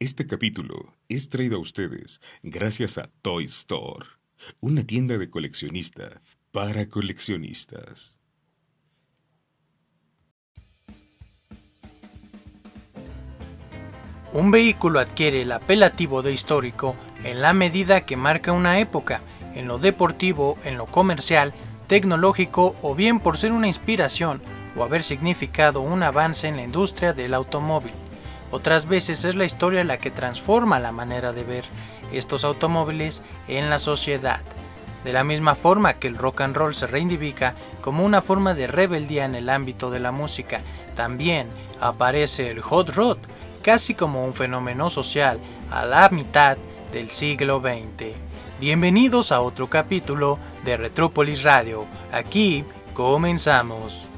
Este capítulo es traído a ustedes gracias a Toy Store, una tienda de coleccionista para coleccionistas. Un vehículo adquiere el apelativo de histórico en la medida que marca una época, en lo deportivo, en lo comercial, tecnológico o bien por ser una inspiración o haber significado un avance en la industria del automóvil. Otras veces es la historia la que transforma la manera de ver estos automóviles en la sociedad. De la misma forma que el rock and roll se reivindica como una forma de rebeldía en el ámbito de la música, también aparece el hot rod, casi como un fenómeno social a la mitad del siglo XX. Bienvenidos a otro capítulo de Retrópolis Radio. Aquí comenzamos.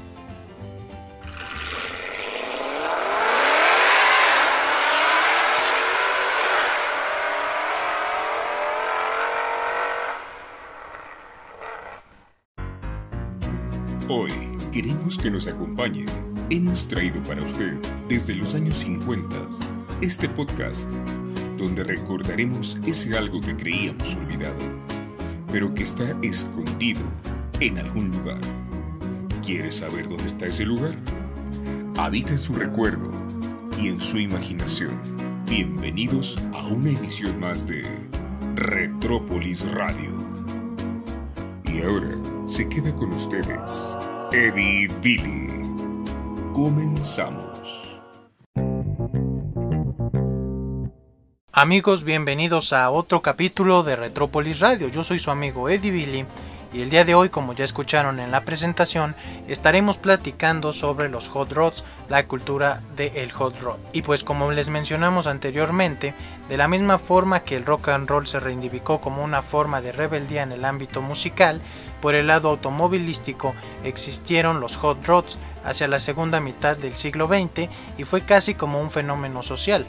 Hoy queremos que nos acompañe. Hemos traído para usted desde los años 50 este podcast donde recordaremos ese algo que creíamos olvidado, pero que está escondido en algún lugar. ¿Quieres saber dónde está ese lugar? Habita en su recuerdo y en su imaginación. Bienvenidos a una emisión más de Retrópolis Radio. Y ahora se queda con ustedes Eddie Billy. Comenzamos. Amigos, bienvenidos a otro capítulo de Retrópolis Radio. Yo soy su amigo Eddie Billy y el día de hoy, como ya escucharon en la presentación, estaremos platicando sobre los hot rods, la cultura del hot rod. Y pues como les mencionamos anteriormente, de la misma forma que el rock and roll se reivindicó como una forma de rebeldía en el ámbito musical, por el lado automovilístico existieron los hot rods hacia la segunda mitad del siglo XX y fue casi como un fenómeno social.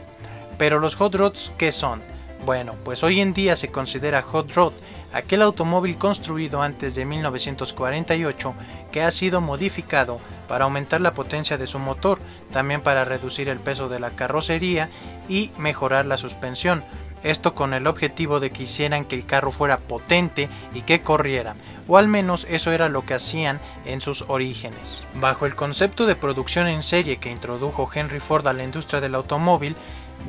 Pero los hot rods, ¿qué son? Bueno, pues hoy en día se considera hot rod aquel automóvil construido antes de 1948 que ha sido modificado para aumentar la potencia de su motor, también para reducir el peso de la carrocería y mejorar la suspensión. Esto con el objetivo de que hicieran que el carro fuera potente y que corriera, o al menos eso era lo que hacían en sus orígenes. Bajo el concepto de producción en serie que introdujo Henry Ford a la industria del automóvil,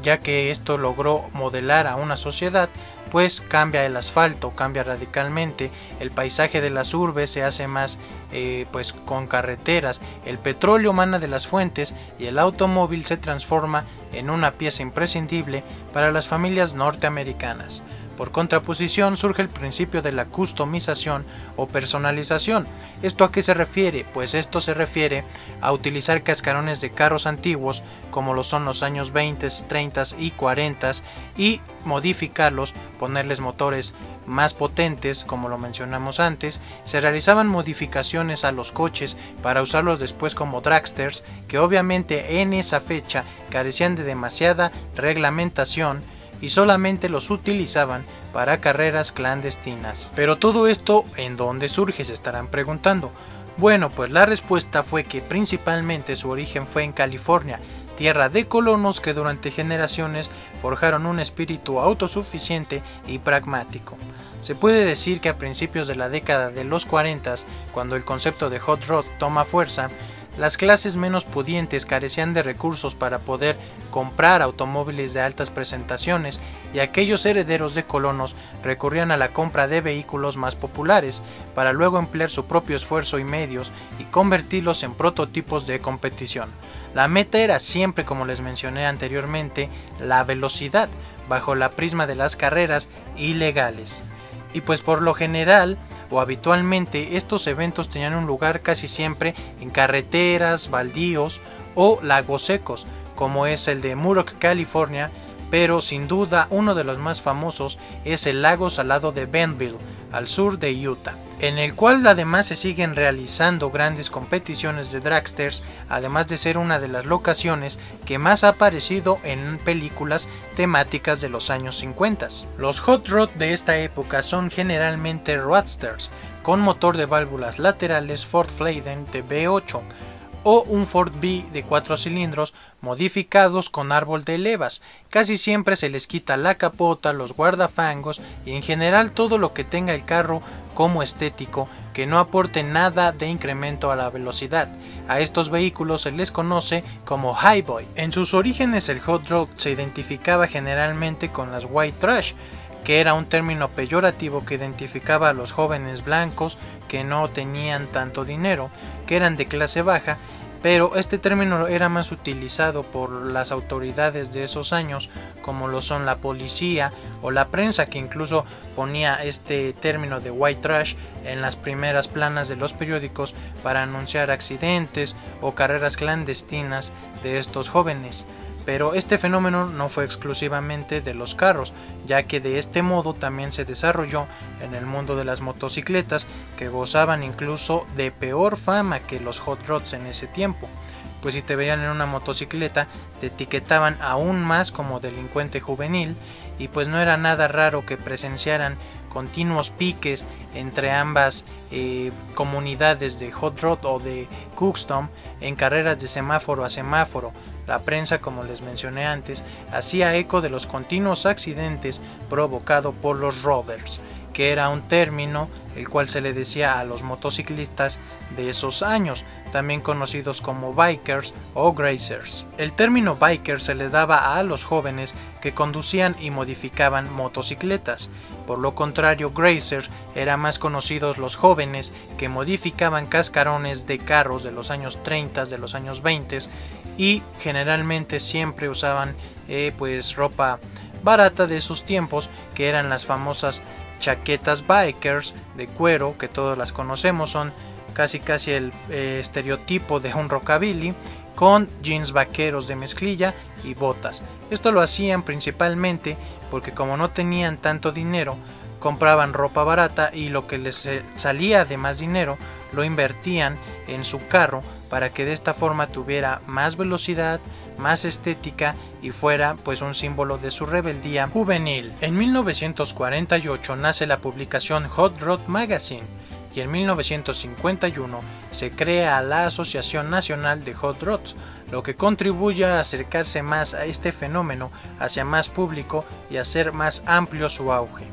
ya que esto logró modelar a una sociedad, pues cambia el asfalto, cambia radicalmente, el paisaje de las urbes se hace más eh, pues con carreteras, el petróleo mana de las fuentes y el automóvil se transforma en una pieza imprescindible para las familias norteamericanas. Por contraposición surge el principio de la customización o personalización. ¿Esto a qué se refiere? Pues esto se refiere a utilizar cascarones de carros antiguos como lo son los años 20, 30 y 40 y modificarlos, ponerles motores más potentes, como lo mencionamos antes, se realizaban modificaciones a los coches para usarlos después como dragsters, que obviamente en esa fecha carecían de demasiada reglamentación y solamente los utilizaban para carreras clandestinas. Pero todo esto, ¿en dónde surge? Se estarán preguntando. Bueno, pues la respuesta fue que principalmente su origen fue en California, tierra de colonos que durante generaciones forjaron un espíritu autosuficiente y pragmático. Se puede decir que a principios de la década de los 40, cuando el concepto de hot rod toma fuerza, las clases menos pudientes carecían de recursos para poder comprar automóviles de altas presentaciones y aquellos herederos de colonos recurrían a la compra de vehículos más populares para luego emplear su propio esfuerzo y medios y convertirlos en prototipos de competición. La meta era siempre, como les mencioné anteriormente, la velocidad, bajo la prisma de las carreras ilegales. Y pues por lo general, o habitualmente estos eventos tenían un lugar casi siempre en carreteras, baldíos o lagos secos, como es el de Muroc, California, pero sin duda uno de los más famosos es el lago salado de Bentonville, al sur de Utah, en el cual además se siguen realizando grandes competiciones de dragsters, además de ser una de las locaciones que más ha aparecido en películas temáticas de los años 50. Los hot rod de esta época son generalmente roadsters, con motor de válvulas laterales Ford Flayden de V8, o un Ford B de 4 cilindros modificados con árbol de levas. Casi siempre se les quita la capota, los guardafangos y en general todo lo que tenga el carro como estético que no aporte nada de incremento a la velocidad. A estos vehículos se les conoce como highboy. En sus orígenes el hot rod se identificaba generalmente con las white trash, que era un término peyorativo que identificaba a los jóvenes blancos que no tenían tanto dinero, que eran de clase baja, pero este término era más utilizado por las autoridades de esos años, como lo son la policía o la prensa, que incluso ponía este término de white trash en las primeras planas de los periódicos para anunciar accidentes o carreras clandestinas de estos jóvenes. Pero este fenómeno no fue exclusivamente de los carros, ya que de este modo también se desarrolló en el mundo de las motocicletas, que gozaban incluso de peor fama que los hot rods en ese tiempo, pues si te veían en una motocicleta te etiquetaban aún más como delincuente juvenil y pues no era nada raro que presenciaran continuos piques entre ambas eh, comunidades de hot rod o de custom en carreras de semáforo a semáforo, la prensa, como les mencioné antes, hacía eco de los continuos accidentes provocados por los rovers, que era un término el cual se le decía a los motociclistas de esos años, también conocidos como bikers o grazers. El término biker se le daba a los jóvenes que conducían y modificaban motocicletas. Por lo contrario, grazer eran más conocidos los jóvenes que modificaban cascarones de carros de los años 30, de los años 20 y generalmente siempre usaban eh, pues ropa barata de sus tiempos que eran las famosas chaquetas bikers de cuero que todos las conocemos son casi casi el eh, estereotipo de un rockabilly con jeans vaqueros de mezclilla y botas. Esto lo hacían principalmente porque como no tenían tanto dinero, compraban ropa barata y lo que les eh, salía de más dinero lo invertían en su carro para que de esta forma tuviera más velocidad, más estética y fuera pues un símbolo de su rebeldía juvenil. En 1948 nace la publicación Hot Rod Magazine y en 1951 se crea la Asociación Nacional de Hot Rods, lo que contribuye a acercarse más a este fenómeno hacia más público y hacer más amplio su auge.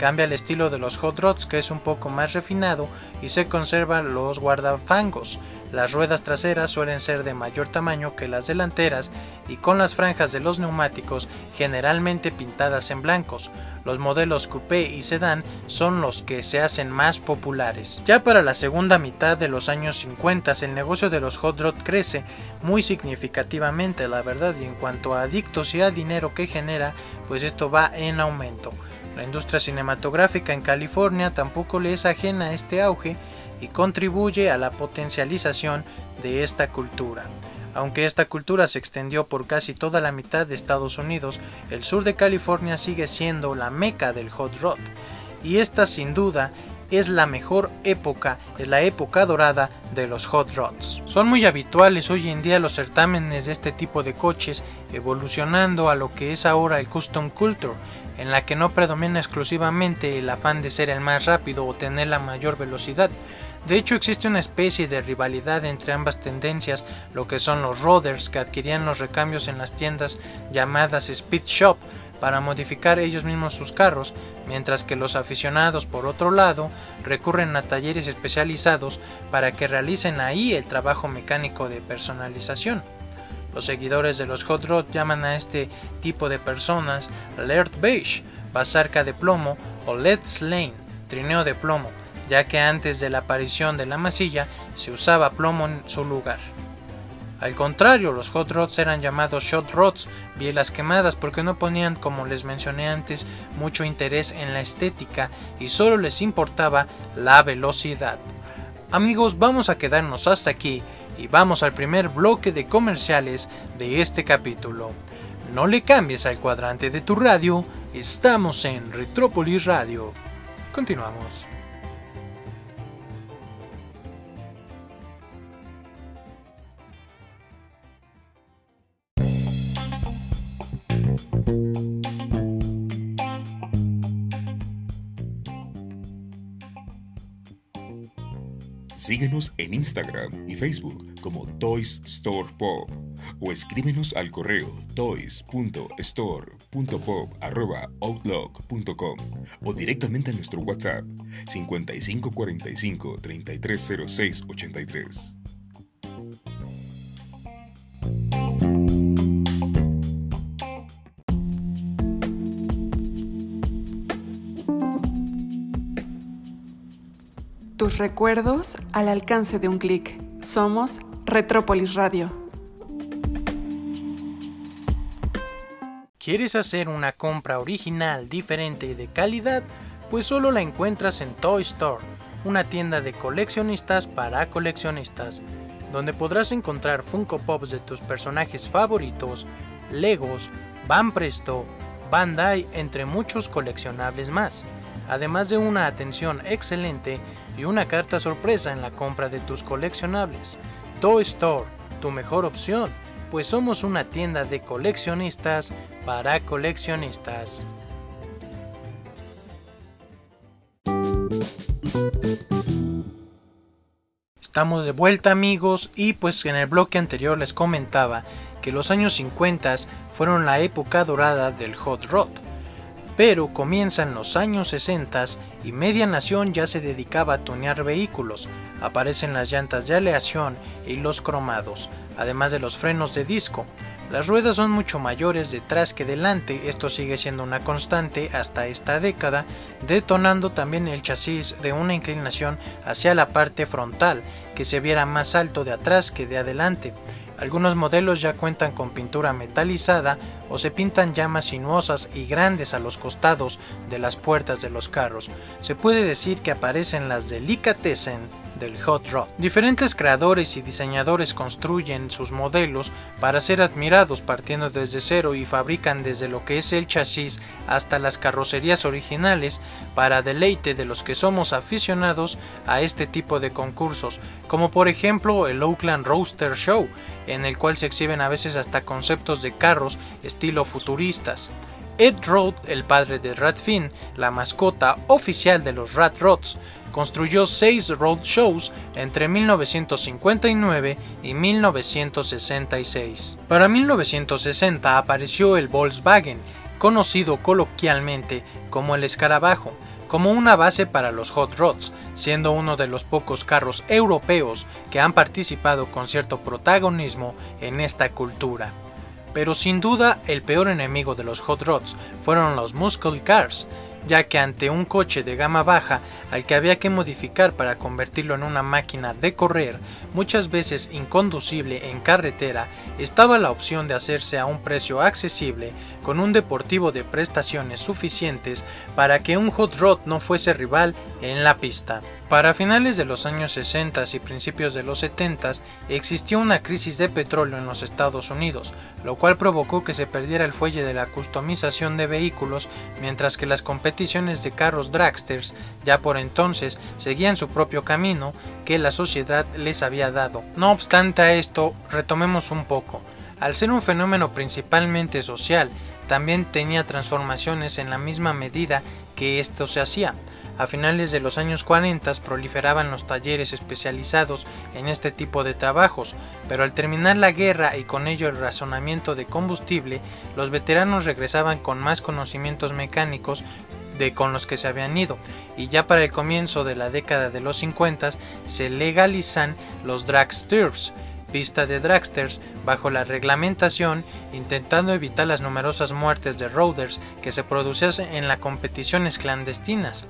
Cambia el estilo de los hot rods que es un poco más refinado y se conservan los guardafangos. Las ruedas traseras suelen ser de mayor tamaño que las delanteras y con las franjas de los neumáticos generalmente pintadas en blancos. Los modelos coupé y sedán son los que se hacen más populares. Ya para la segunda mitad de los años 50 el negocio de los hot rod crece muy significativamente la verdad y en cuanto a adictos y a dinero que genera pues esto va en aumento. La industria cinematográfica en California tampoco le es ajena a este auge y contribuye a la potencialización de esta cultura. Aunque esta cultura se extendió por casi toda la mitad de Estados Unidos, el sur de California sigue siendo la meca del hot rod, y esta sin duda es la mejor época, es la época dorada de los hot rods. Son muy habituales hoy en día los certámenes de este tipo de coches, evolucionando a lo que es ahora el custom culture, en la que no predomina exclusivamente el afán de ser el más rápido o tener la mayor velocidad. De hecho existe una especie de rivalidad entre ambas tendencias, lo que son los roaders que adquirían los recambios en las tiendas llamadas speed shop para modificar ellos mismos sus carros, mientras que los aficionados por otro lado recurren a talleres especializados para que realicen ahí el trabajo mecánico de personalización. Los seguidores de los hot rod llaman a este tipo de personas alert beige, basarca de plomo o lead lane, trineo de plomo, ya que antes de la aparición de la masilla se usaba plomo en su lugar. Al contrario, los hot rods eran llamados shot rods, bielas quemadas, porque no ponían, como les mencioné antes, mucho interés en la estética y solo les importaba la velocidad. Amigos, vamos a quedarnos hasta aquí y vamos al primer bloque de comerciales de este capítulo. No le cambies al cuadrante de tu radio, estamos en Retrópolis Radio. Continuamos. Síguenos en Instagram y Facebook como Toys Store Pop o escríbenos al correo toys.store.pop.outlook.com o directamente a nuestro WhatsApp 5545 3306 Tus recuerdos al alcance de un clic. Somos Retrópolis Radio. ¿Quieres hacer una compra original, diferente y de calidad? Pues solo la encuentras en Toy Store, una tienda de coleccionistas para coleccionistas, donde podrás encontrar Funko Pops de tus personajes favoritos, Legos, Van Presto, Bandai, entre muchos coleccionables más, además de una atención excelente y una carta sorpresa en la compra de tus coleccionables. Toy Store, tu mejor opción, pues somos una tienda de coleccionistas para coleccionistas. Estamos de vuelta amigos y pues en el bloque anterior les comentaba que los años 50 fueron la época dorada del hot rod pero comienzan los años 60 y Media Nación ya se dedicaba a tunear vehículos. Aparecen las llantas de aleación y los cromados, además de los frenos de disco. Las ruedas son mucho mayores detrás que delante, esto sigue siendo una constante hasta esta década, detonando también el chasis de una inclinación hacia la parte frontal, que se viera más alto de atrás que de adelante. Algunos modelos ya cuentan con pintura metalizada o se pintan llamas sinuosas y grandes a los costados de las puertas de los carros. Se puede decir que aparecen las Delicatessen del hot rod. Diferentes creadores y diseñadores construyen sus modelos para ser admirados partiendo desde cero y fabrican desde lo que es el chasis hasta las carrocerías originales para deleite de los que somos aficionados a este tipo de concursos, como por ejemplo el Oakland Roaster Show, en el cual se exhiben a veces hasta conceptos de carros estilo futuristas. Ed Roth, el padre de Radfin, la mascota oficial de los Rat Rods, construyó seis road shows entre 1959 y 1966. Para 1960 apareció el Volkswagen, conocido coloquialmente como el escarabajo, como una base para los hot rods, siendo uno de los pocos carros europeos que han participado con cierto protagonismo en esta cultura. Pero sin duda el peor enemigo de los hot rods fueron los muscle cars, ya que ante un coche de gama baja al que había que modificar para convertirlo en una máquina de correr, muchas veces inconducible en carretera, estaba la opción de hacerse a un precio accesible con un deportivo de prestaciones suficientes para que un hot rod no fuese rival en la pista. Para finales de los años 60 y principios de los 70 existió una crisis de petróleo en los Estados Unidos, lo cual provocó que se perdiera el fuelle de la customización de vehículos, mientras que las competiciones de carros dragsters ya por entonces seguían su propio camino que la sociedad les había dado. No obstante a esto, retomemos un poco. Al ser un fenómeno principalmente social, también tenía transformaciones en la misma medida que esto se hacía. A finales de los años 40 proliferaban los talleres especializados en este tipo de trabajos, pero al terminar la guerra y con ello el razonamiento de combustible, los veteranos regresaban con más conocimientos mecánicos de con los que se habían ido, y ya para el comienzo de la década de los 50 se legalizan los dragsters, pista de dragsters bajo la reglamentación, intentando evitar las numerosas muertes de roaders que se producían en las competiciones clandestinas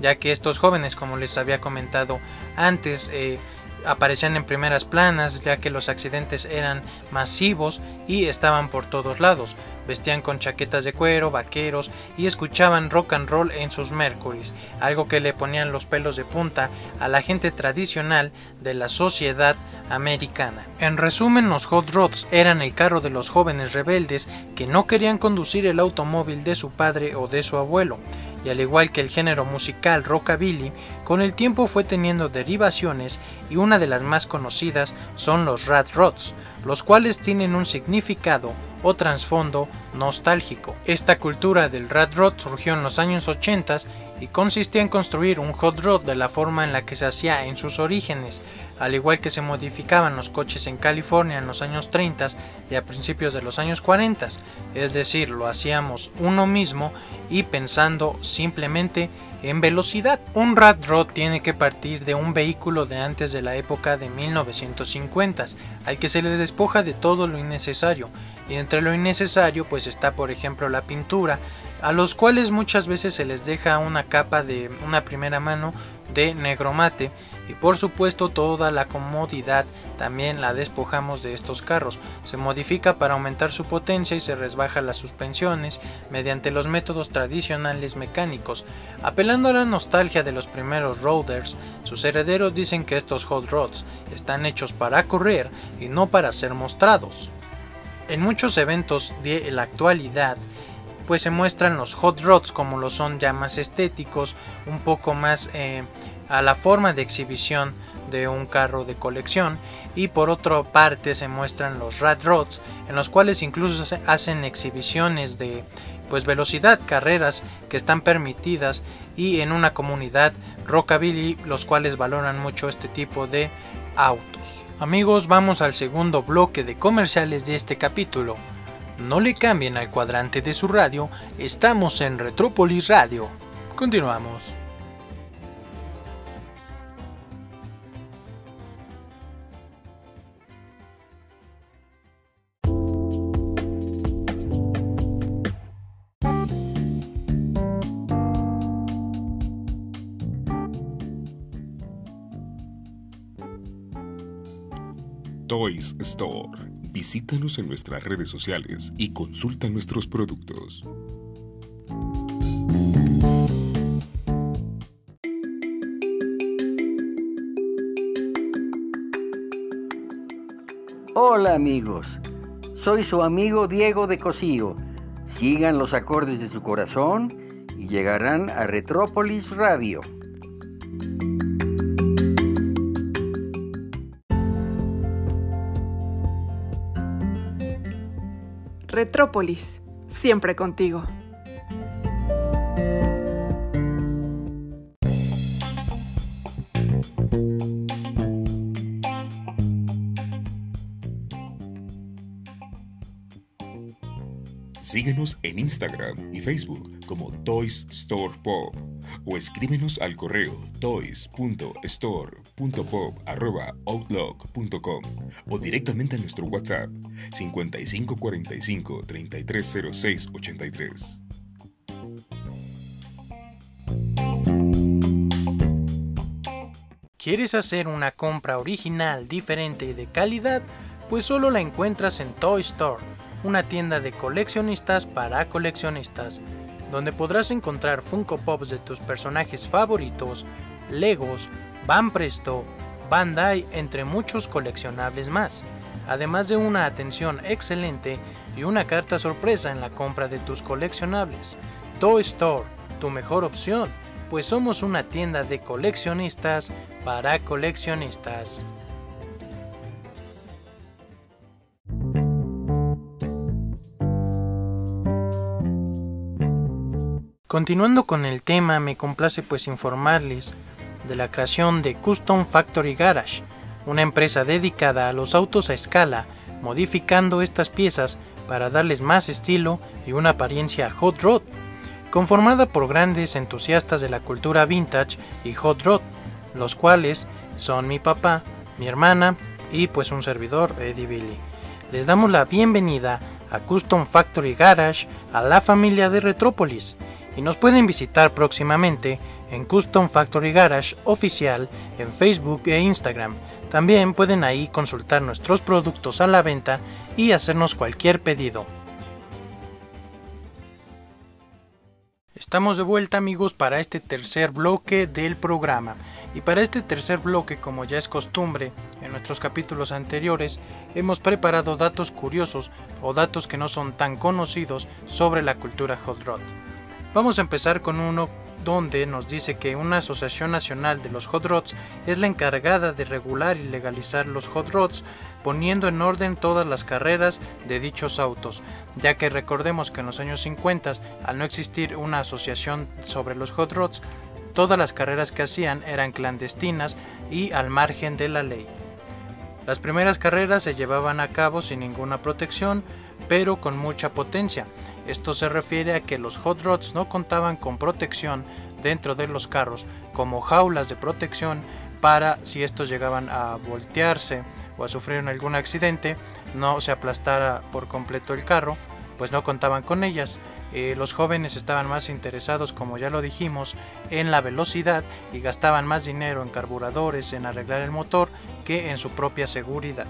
ya que estos jóvenes, como les había comentado antes, eh, aparecían en primeras planas, ya que los accidentes eran masivos y estaban por todos lados. Vestían con chaquetas de cuero, vaqueros y escuchaban rock and roll en sus Mercurys, algo que le ponían los pelos de punta a la gente tradicional de la sociedad americana. En resumen, los hot rods eran el carro de los jóvenes rebeldes que no querían conducir el automóvil de su padre o de su abuelo y al igual que el género musical rockabilly, con el tiempo fue teniendo derivaciones y una de las más conocidas son los rat rods, los cuales tienen un significado o trasfondo nostálgico. Esta cultura del rat rod surgió en los años 80 y consistía en construir un hot rod de la forma en la que se hacía en sus orígenes, al igual que se modificaban los coches en California en los años 30 y a principios de los años 40, es decir, lo hacíamos uno mismo y pensando simplemente en velocidad. Un rat rod tiene que partir de un vehículo de antes de la época de 1950, al que se le despoja de todo lo innecesario, y entre lo innecesario pues está por ejemplo la pintura, a los cuales muchas veces se les deja una capa de una primera mano de negro mate y por supuesto toda la comodidad también la despojamos de estos carros. Se modifica para aumentar su potencia y se resbaja las suspensiones mediante los métodos tradicionales mecánicos. Apelando a la nostalgia de los primeros roaders, sus herederos dicen que estos hot rods están hechos para correr y no para ser mostrados. En muchos eventos de la actualidad, pues se muestran los hot rods como lo son ya más estéticos, un poco más eh, a la forma de exhibición de un carro de colección y por otra parte se muestran los rat rods en los cuales incluso se hacen exhibiciones de pues velocidad, carreras que están permitidas y en una comunidad rockabilly los cuales valoran mucho este tipo de autos. Amigos, vamos al segundo bloque de comerciales de este capítulo. No le cambien al cuadrante de su radio, estamos en Retrópolis Radio. Continuamos. Toys Store. Visítanos en nuestras redes sociales y consulta nuestros productos. Hola amigos, soy su amigo Diego de Cosío. Sigan los acordes de su corazón y llegarán a Retrópolis Radio. Retrópolis, siempre contigo. Síguenos en Instagram y Facebook como Toys Store Pop o escríbenos al correo toys.store.pop.outlook.com o directamente a nuestro WhatsApp 5545 3306 83. ¿Quieres hacer una compra original, diferente y de calidad? Pues solo la encuentras en Toy Store, una tienda de coleccionistas para coleccionistas, donde podrás encontrar Funko Pops de tus personajes favoritos, Legos, Van Presto, Bandai, entre muchos coleccionables más, además de una atención excelente y una carta sorpresa en la compra de tus coleccionables. Toy Store, tu mejor opción, pues somos una tienda de coleccionistas para coleccionistas. Continuando con el tema, me complace pues informarles de la creación de Custom Factory Garage, una empresa dedicada a los autos a escala, modificando estas piezas para darles más estilo y una apariencia hot rod, conformada por grandes entusiastas de la cultura vintage y hot rod, los cuales son mi papá, mi hermana y pues un servidor, Eddie Billy. Les damos la bienvenida a Custom Factory Garage a la familia de Retrópolis y nos pueden visitar próximamente en Custom Factory Garage oficial en Facebook e Instagram. También pueden ahí consultar nuestros productos a la venta y hacernos cualquier pedido. Estamos de vuelta amigos para este tercer bloque del programa. Y para este tercer bloque, como ya es costumbre en nuestros capítulos anteriores, hemos preparado datos curiosos o datos que no son tan conocidos sobre la cultura hot rod. Vamos a empezar con uno donde nos dice que una asociación nacional de los hot rods es la encargada de regular y legalizar los hot rods poniendo en orden todas las carreras de dichos autos, ya que recordemos que en los años 50, al no existir una asociación sobre los hot rods, todas las carreras que hacían eran clandestinas y al margen de la ley. Las primeras carreras se llevaban a cabo sin ninguna protección, pero con mucha potencia. Esto se refiere a que los hot rods no contaban con protección dentro de los carros, como jaulas de protección para si estos llegaban a voltearse o a sufrir algún accidente, no se aplastara por completo el carro, pues no contaban con ellas. Eh, los jóvenes estaban más interesados, como ya lo dijimos, en la velocidad y gastaban más dinero en carburadores, en arreglar el motor, que en su propia seguridad.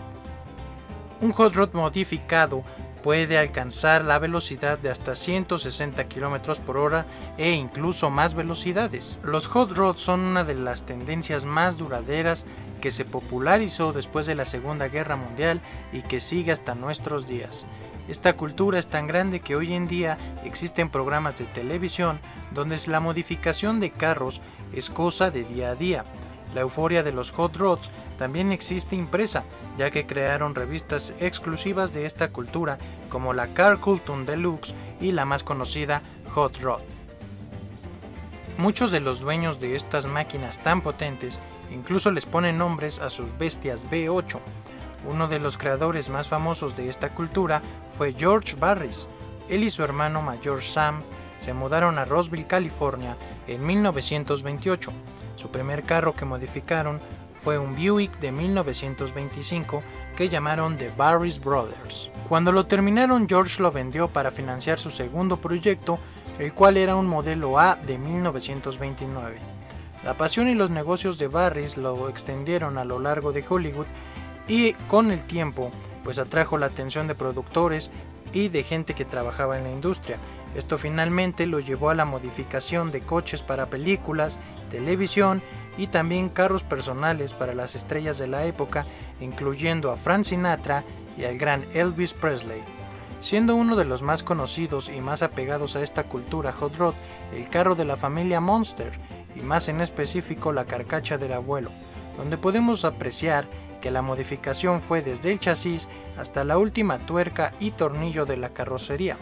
Un hot rod modificado puede alcanzar la velocidad de hasta 160 km por hora e incluso más velocidades. Los hot rods son una de las tendencias más duraderas que se popularizó después de la Segunda Guerra Mundial y que sigue hasta nuestros días. Esta cultura es tan grande que hoy en día existen programas de televisión donde la modificación de carros es cosa de día a día. La euforia de los hot rods también existe impresa, ya que crearon revistas exclusivas de esta cultura como la Car Culture Deluxe y la más conocida Hot Rod. Muchos de los dueños de estas máquinas tan potentes incluso les ponen nombres a sus bestias V8. Uno de los creadores más famosos de esta cultura fue George Barris. Él y su hermano mayor Sam se mudaron a Roseville, California en 1928 su primer carro que modificaron fue un Buick de 1925 que llamaron The Barris Brothers. Cuando lo terminaron, George lo vendió para financiar su segundo proyecto, el cual era un modelo A de 1929. La pasión y los negocios de Barris lo extendieron a lo largo de Hollywood y con el tiempo pues atrajo la atención de productores y de gente que trabajaba en la industria. Esto finalmente lo llevó a la modificación de coches para películas, televisión y también carros personales para las estrellas de la época, incluyendo a Frank Sinatra y al gran Elvis Presley. Siendo uno de los más conocidos y más apegados a esta cultura hot rod, el carro de la familia Monster, y más en específico la carcacha del abuelo, donde podemos apreciar que la modificación fue desde el chasis hasta la última tuerca y tornillo de la carrocería.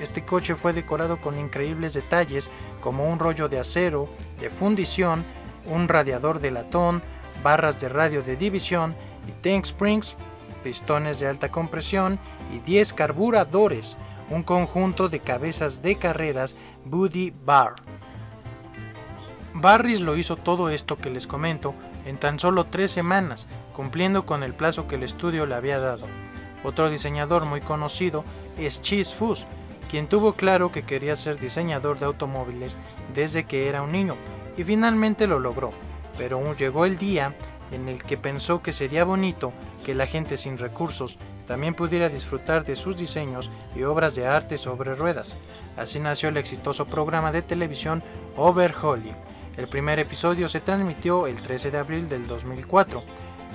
Este coche fue decorado con increíbles detalles como un rollo de acero, de fundición, un radiador de latón, barras de radio de división y tank springs, pistones de alta compresión y 10 carburadores, un conjunto de cabezas de carreras Buddy Bar. Barris lo hizo todo esto que les comento en tan solo tres semanas, cumpliendo con el plazo que el estudio le había dado. Otro diseñador muy conocido es Cheese Fuss, quien tuvo claro que quería ser diseñador de automóviles desde que era un niño y finalmente lo logró, pero llegó el día en el que pensó que sería bonito que la gente sin recursos también pudiera disfrutar de sus diseños y obras de arte sobre ruedas. Así nació el exitoso programa de televisión Over Holly. El primer episodio se transmitió el 13 de abril del 2004,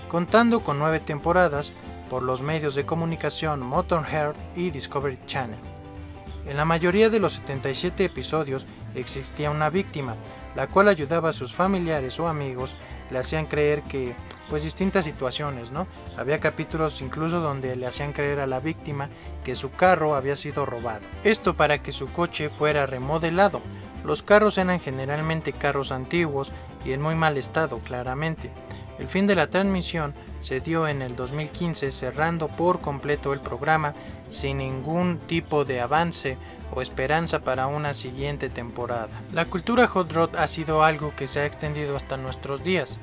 contando con nueve temporadas por los medios de comunicación Motorhead y Discovery Channel. En la mayoría de los 77 episodios existía una víctima, la cual ayudaba a sus familiares o amigos, le hacían creer que, pues distintas situaciones, ¿no? Había capítulos incluso donde le hacían creer a la víctima que su carro había sido robado. Esto para que su coche fuera remodelado. Los carros eran generalmente carros antiguos y en muy mal estado, claramente. El fin de la transmisión se dio en el 2015 cerrando por completo el programa sin ningún tipo de avance o esperanza para una siguiente temporada. La cultura hot rod ha sido algo que se ha extendido hasta nuestros días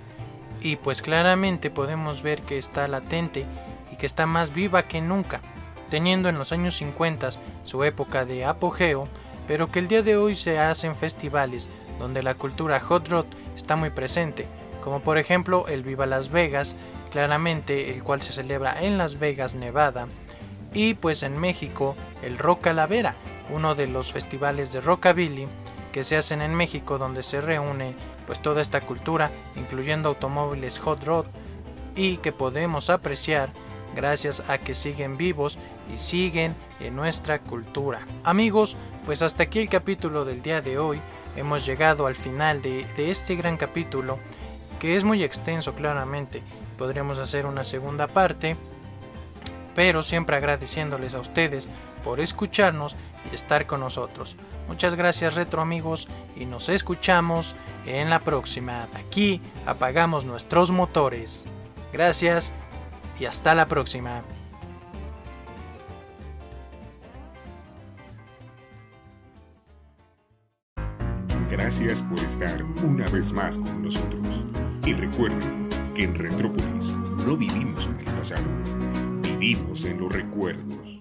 y pues claramente podemos ver que está latente y que está más viva que nunca, teniendo en los años 50 su época de apogeo, pero que el día de hoy se hacen festivales donde la cultura hot rod está muy presente como por ejemplo el Viva Las Vegas, claramente el cual se celebra en Las Vegas, Nevada, y pues en México el Rock Calavera, uno de los festivales de rockabilly que se hacen en México donde se reúne pues toda esta cultura, incluyendo automóviles hot rod y que podemos apreciar gracias a que siguen vivos y siguen en nuestra cultura. Amigos, pues hasta aquí el capítulo del día de hoy. Hemos llegado al final de, de este gran capítulo que es muy extenso claramente. Podríamos hacer una segunda parte pero siempre agradeciéndoles a ustedes por escucharnos y estar con nosotros. Muchas gracias retro amigos y nos escuchamos en la próxima. Aquí apagamos nuestros motores. Gracias y hasta la próxima. Gracias por estar una vez más con nosotros. Y recuerden que en Retrópolis no vivimos en el pasado, vivimos en los recuerdos.